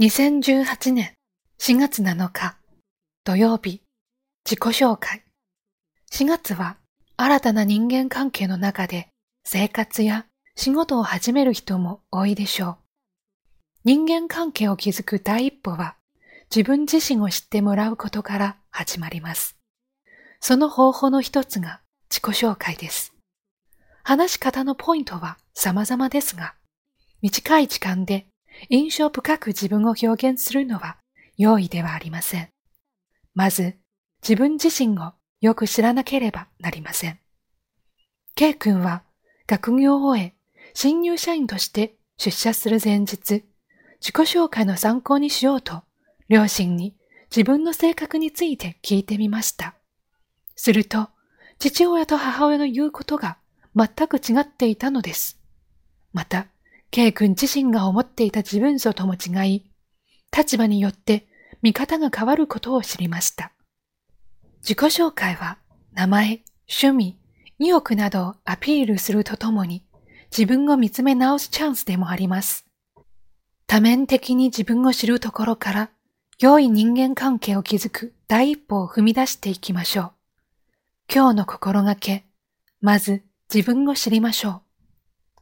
2018年4月7日土曜日自己紹介。4月は新たな人間関係の中で生活や仕事を始める人も多いでしょう。人間関係を築く第一歩は自分自身を知ってもらうことから始まります。その方法の一つが自己紹介です。話し方のポイントは様々ですが、短い時間で印象深く自分を表現するのは容易ではありません。まず、自分自身をよく知らなければなりません。K 君は学業を終え、新入社員として出社する前日、自己紹介の参考にしようと、両親に自分の性格について聞いてみました。すると、父親と母親の言うことが全く違っていたのです。また、K 君自身が思っていた自分像とも違い、立場によって見方が変わることを知りました。自己紹介は名前、趣味、意欲などをアピールするとともに自分を見つめ直すチャンスでもあります。多面的に自分を知るところから良い人間関係を築く第一歩を踏み出していきましょう。今日の心がけ、まず自分を知りましょう。